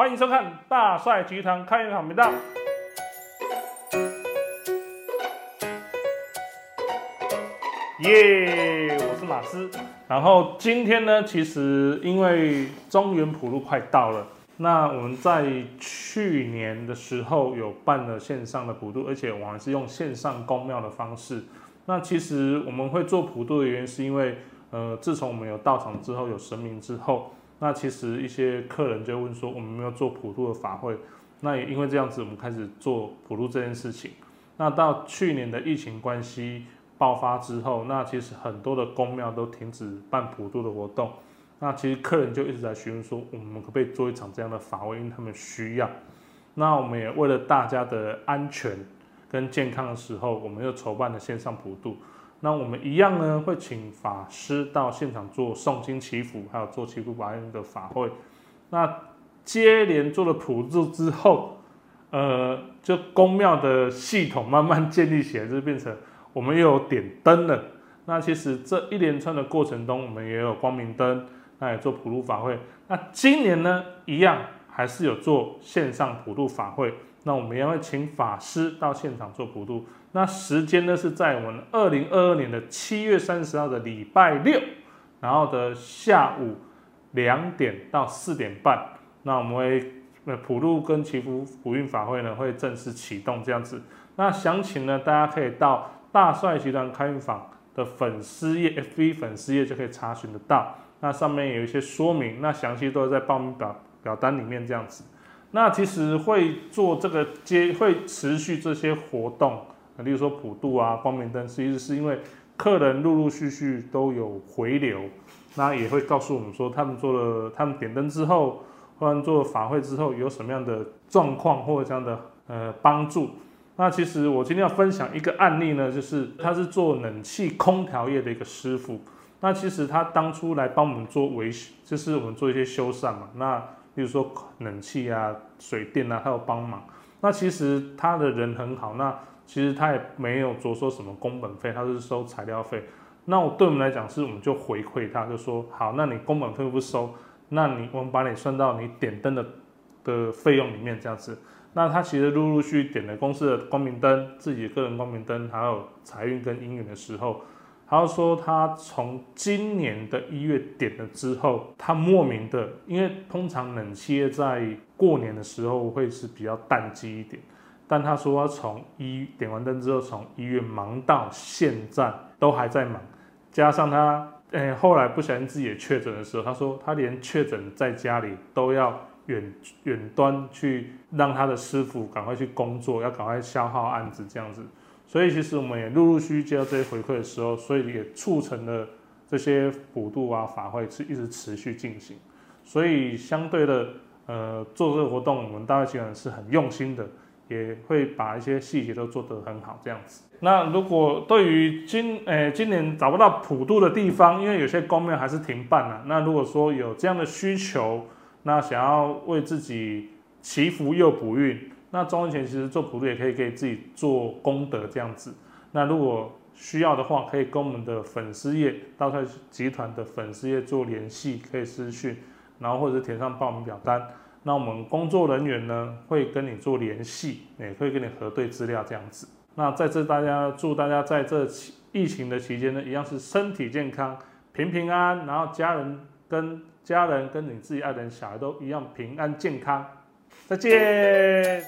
欢迎收看大帅集团开源好频道。耶，我是马斯。然后今天呢，其实因为中原普渡快到了，那我们在去年的时候有办了线上的普渡，而且我还是用线上公庙的方式。那其实我们会做普渡的原因，是因为呃，自从我们有道场之后，有神明之后，那其实一些客人就问说，我们没有做普渡的法会。那也因为这样子，我们开始做普渡这件事情。那到去年的疫情关系。爆发之后，那其实很多的公庙都停止办普渡的活动。那其实客人就一直在询问说，我们可不可以做一场这样的法会？因为他们需要。那我们也为了大家的安全跟健康的时候，我们又筹办了线上普渡。那我们一样呢，会请法师到现场做诵经祈福，还有做祈福法运的法会。那接连做了普渡之后，呃，就宫庙的系统慢慢建立起来，就变成。我们又有点灯了，那其实这一连串的过程中，我们也有光明灯，那也做普渡法会。那今年呢，一样还是有做线上普渡法会。那我们也会请法师到现场做普渡。那时间呢是在我们二零二二年的七月三十号的礼拜六，然后的下午两点到四点半。那我们会呃普渡跟祈福普运法会呢会正式启动这样子。那详情呢，大家可以到。大帅集团开运坊的粉丝页，FB 粉丝页就可以查询得到。那上面有一些说明，那详细都在报名表表单里面这样子。那其实会做这个接，会持续这些活动，例如说普渡啊、光明灯，其实是因为客人陆陆续续都有回流，那也会告诉我们说，他们做了，他们点灯之后，或者做了法会之后有什么样的状况或者这样的呃帮助。那其实我今天要分享一个案例呢，就是他是做冷气空调业的一个师傅。那其实他当初来帮我们做维修，就是我们做一些修缮嘛。那比如说冷气啊、水电啊，他有帮忙。那其实他的人很好，那其实他也没有着收什么工本费，他是收材料费。那我对我们来讲，是我们就回馈他，就说好，那你工本费不收，那你我们把你算到你点灯的的费用里面这样子。那他其实陆陆续续点了公司的光明灯、自己的个人光明灯，还有财运跟姻缘的时候，他说他从今年的一月点了之后，他莫名的，因为通常冷气在过年的时候会是比较淡季一点，但他说他从一点完灯之后，从一月忙到现在都还在忙，加上他诶后来不小心自己也确诊的时候，他说他连确诊在家里都要。远远端去让他的师傅赶快去工作，要赶快消耗案子这样子，所以其实我们也陆陆续续接到这些回馈的时候，所以也促成了这些普渡啊法会是一直持续进行，所以相对的呃做这个活动，我们大会集团是很用心的，也会把一些细节都做得很好这样子。那如果对于今诶今年找不到普渡的地方，因为有些公庙还是停办了，那如果说有这样的需求。那想要为自己祈福又补运，那中元前其实做普渡也可以给自己做功德这样子。那如果需要的话，可以跟我们的粉丝页大帅集团的粉丝页做联系，可以私讯，然后或者填上报名表单。那我们工作人员呢会跟你做联系，也会跟你核对资料这样子。那在这大家祝大家在这疫情的期间呢，一样是身体健康、平平安安，然后家人跟。家人跟你自己爱的人、小孩都一样平安健康。再见。